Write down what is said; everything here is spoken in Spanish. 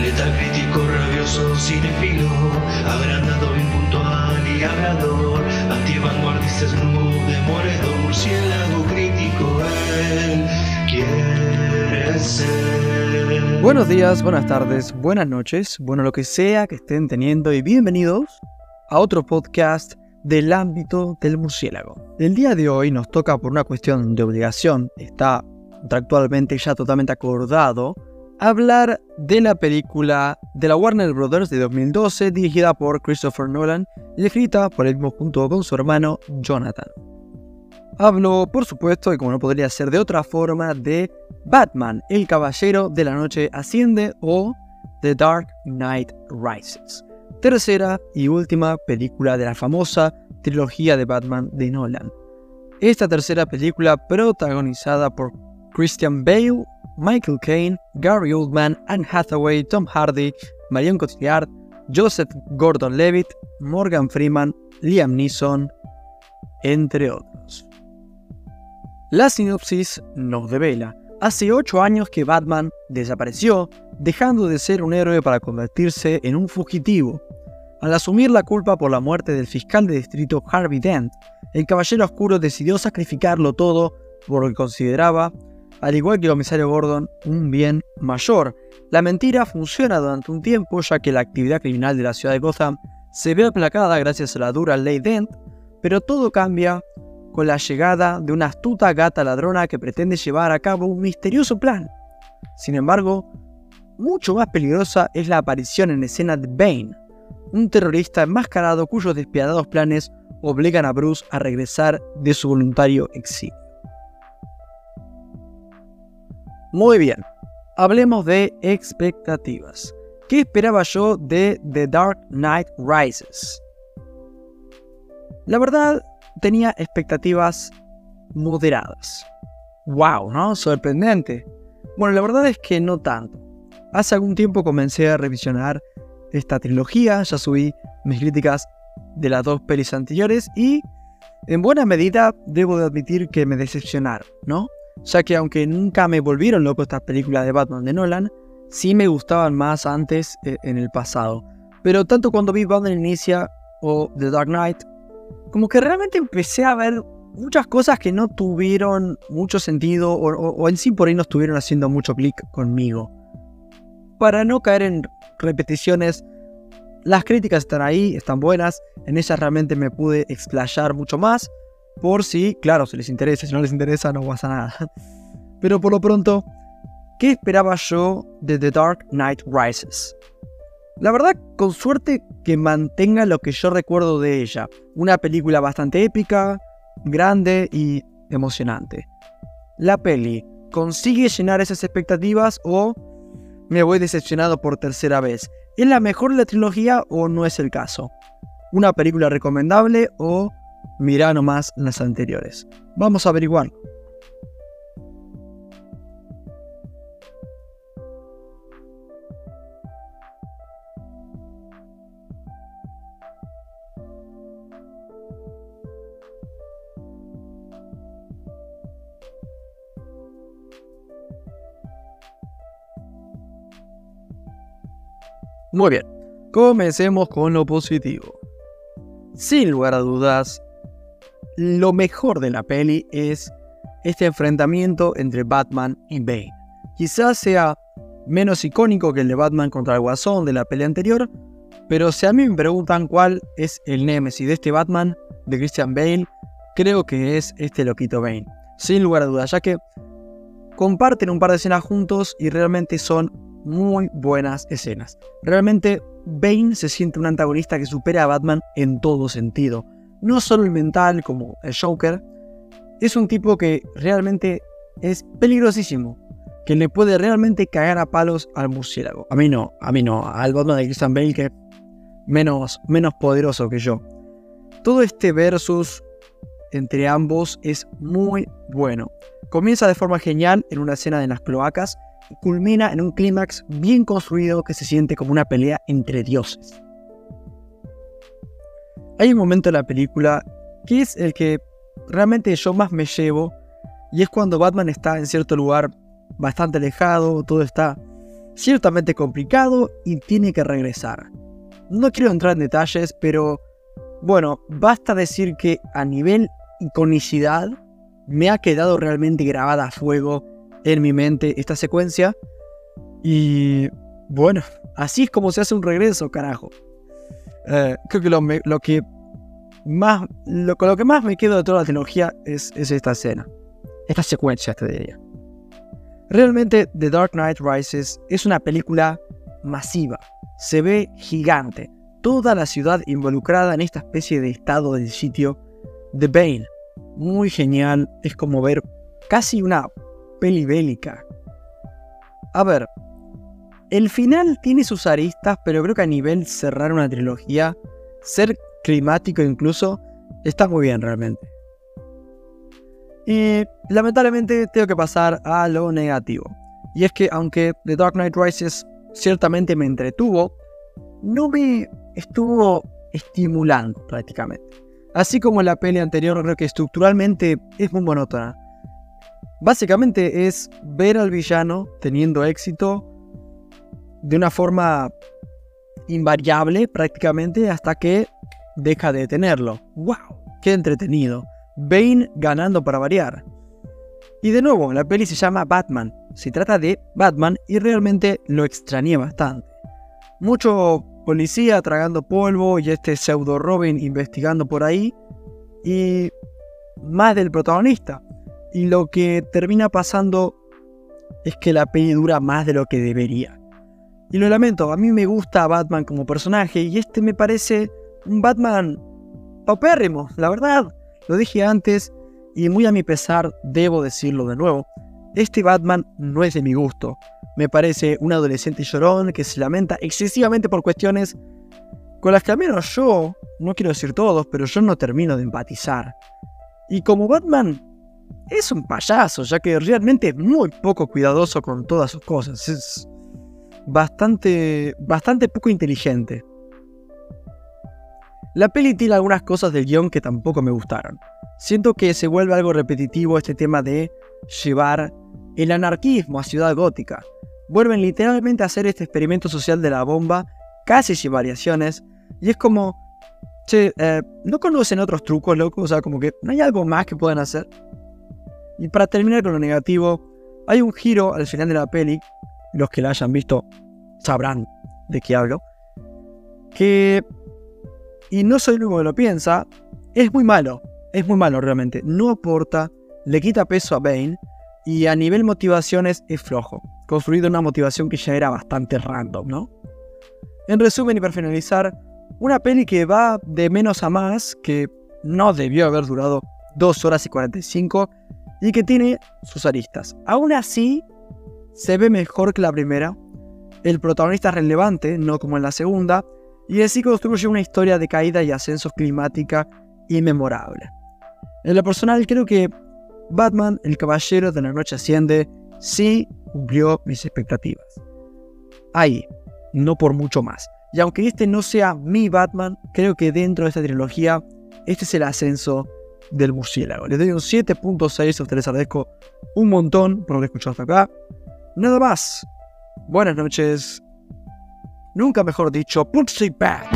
Letal crítico, rabioso, cinefilo, agrandado, impuntual y hablador, antivanguardista, murciélago crítico, él quiere ser. Buenos días, buenas tardes, buenas noches, bueno lo que sea que estén teniendo y bienvenidos a otro podcast del ámbito del murciélago. El día de hoy nos toca por una cuestión de obligación, está contractualmente ya totalmente acordado, hablar de la película de la Warner Brothers de 2012 dirigida por Christopher Nolan y escrita por el mismo junto con su hermano Jonathan. Hablo, por supuesto, y como no podría ser de otra forma, de Batman, el Caballero de la Noche Asciende o The Dark Knight Rises, tercera y última película de la famosa trilogía de Batman de Nolan. Esta tercera película protagonizada por Christian Bale, Michael Caine, Gary Oldman, Anne Hathaway, Tom Hardy, Marion Cotillard, Joseph Gordon-Levitt, Morgan Freeman, Liam Neeson, entre otros. La sinopsis nos devela. Hace 8 años que Batman desapareció, dejando de ser un héroe para convertirse en un fugitivo. Al asumir la culpa por la muerte del fiscal de distrito Harvey Dent, el Caballero Oscuro decidió sacrificarlo todo por lo que consideraba, al igual que el comisario Gordon, un bien mayor. La mentira funciona durante un tiempo ya que la actividad criminal de la ciudad de Gotham se ve aplacada gracias a la dura ley Dent, pero todo cambia con la llegada de una astuta gata ladrona que pretende llevar a cabo un misterioso plan. Sin embargo, mucho más peligrosa es la aparición en escena de Bane, un terrorista enmascarado cuyos despiadados planes obligan a Bruce a regresar de su voluntario exilio. Muy bien, hablemos de expectativas. ¿Qué esperaba yo de The Dark Knight Rises? La verdad, tenía expectativas moderadas. ¡Wow! ¿No? Sorprendente. Bueno, la verdad es que no tanto. Hace algún tiempo comencé a revisionar esta trilogía, ya subí mis críticas de las dos pelis anteriores y en buena medida debo de admitir que me decepcionaron, ¿no? Ya que aunque nunca me volvieron loco estas películas de Batman de Nolan, sí me gustaban más antes eh, en el pasado. Pero tanto cuando vi Batman Inicia o The Dark Knight, como que realmente empecé a ver muchas cosas que no tuvieron mucho sentido o, en sí por ahí no estuvieron haciendo mucho clic conmigo. Para no caer en repeticiones, las críticas están ahí, están buenas, en ellas realmente me pude explayar mucho más, por si, claro, si les interesa, si no les interesa no pasa nada. Pero por lo pronto, ¿qué esperaba yo de The Dark Knight Rises? La verdad, con suerte que mantenga lo que yo recuerdo de ella. Una película bastante épica, grande y emocionante. La peli, ¿consigue llenar esas expectativas o me voy decepcionado por tercera vez? ¿Es la mejor de la trilogía o no es el caso? ¿Una película recomendable o mira nomás las anteriores? Vamos a averiguarlo. Muy bien, comencemos con lo positivo. Sin lugar a dudas, lo mejor de la peli es este enfrentamiento entre Batman y Bane. Quizás sea menos icónico que el de Batman contra el Guasón de la peli anterior, pero si a mí me preguntan cuál es el némesis de este Batman, de Christian Bale, creo que es este loquito Bane. Sin lugar a dudas, ya que comparten un par de escenas juntos y realmente son muy buenas escenas. Realmente Bane se siente un antagonista que supera a Batman en todo sentido. No solo el mental como el Joker, es un tipo que realmente es peligrosísimo, que le puede realmente cagar a palos al murciélago. A mí no, a mí no, al Batman de Christian Bale que menos, menos poderoso que yo. Todo este versus entre ambos es muy bueno. Comienza de forma genial en una escena de las cloacas culmina en un clímax bien construido que se siente como una pelea entre dioses. Hay un momento en la película que es el que realmente yo más me llevo y es cuando Batman está en cierto lugar bastante alejado, todo está ciertamente complicado y tiene que regresar. No quiero entrar en detalles, pero bueno, basta decir que a nivel iconicidad me ha quedado realmente grabada a fuego en mi mente esta secuencia. Y bueno, así es como se hace un regreso, carajo. Eh, creo que lo, que más, con lo que más me quedo de toda la trilogía es, es esta escena, esta secuencia, te diría. Realmente The Dark Knight Rises es una película masiva, se ve gigante, toda la ciudad involucrada en esta especie de estado del sitio de Bane. Muy genial, es como ver casi una peli bélica. A ver, el final tiene sus aristas, pero creo que a nivel cerrar una trilogía, ser climático incluso, está muy bien realmente. Y lamentablemente tengo que pasar a lo negativo. Y es que aunque The Dark Knight Rises ciertamente me entretuvo, no me estuvo estimulando prácticamente. Así como la peli anterior, creo que estructuralmente es muy monótona. Básicamente es ver al villano teniendo éxito de una forma invariable prácticamente hasta que deja de tenerlo. ¡Wow! ¡Qué entretenido! Bane ganando para variar. Y de nuevo, la peli se llama Batman. Se trata de Batman y realmente lo extrañé bastante. Mucho policía tragando polvo y este pseudo Robin investigando por ahí. Y más del protagonista. Y lo que termina pasando es que la peli dura más de lo que debería. Y lo lamento, a mí me gusta Batman como personaje y este me parece un Batman paupérrimo, la verdad. Lo dije antes y muy a mi pesar debo decirlo de nuevo. Este Batman no es de mi gusto. Me parece un adolescente llorón que se lamenta excesivamente por cuestiones con las que al menos yo, no quiero decir todos, pero yo no termino de empatizar. Y como Batman es un payaso, ya que realmente es muy poco cuidadoso con todas sus cosas. Es bastante, bastante poco inteligente. La peli tiene algunas cosas del guion que tampoco me gustaron. Siento que se vuelve algo repetitivo este tema de llevar el anarquismo a Ciudad Gótica. Vuelven literalmente a hacer este experimento social de la bomba, casi sin variaciones, y es como, che, eh, ¿no conocen otros trucos, loco? O sea, como que no hay algo más que puedan hacer. Y para terminar con lo negativo, hay un giro al final de la peli, los que la hayan visto sabrán de qué hablo, que y no soy el único que lo piensa, es muy malo. Es muy malo realmente. No aporta, le quita peso a Bane y a nivel motivaciones es flojo. Construido una motivación que ya era bastante random, ¿no? En resumen y para finalizar, una peli que va de menos a más, que no debió haber durado 2 horas y 45 y que tiene sus aristas. Aún así, se ve mejor que la primera. El protagonista es relevante, no como en la segunda, y así construye una historia de caída y ascenso climática inmemorable. En lo personal creo que Batman, el Caballero de la Noche Asciende, sí cumplió mis expectativas. Ahí, no por mucho más. Y aunque este no sea mi Batman, creo que dentro de esta trilogía, este es el ascenso del murciélago. Les doy un 7.6, a ustedes agradezco un montón por haber escuchado hasta acá. Nada más. Buenas noches Nunca mejor dicho, Pussy Back.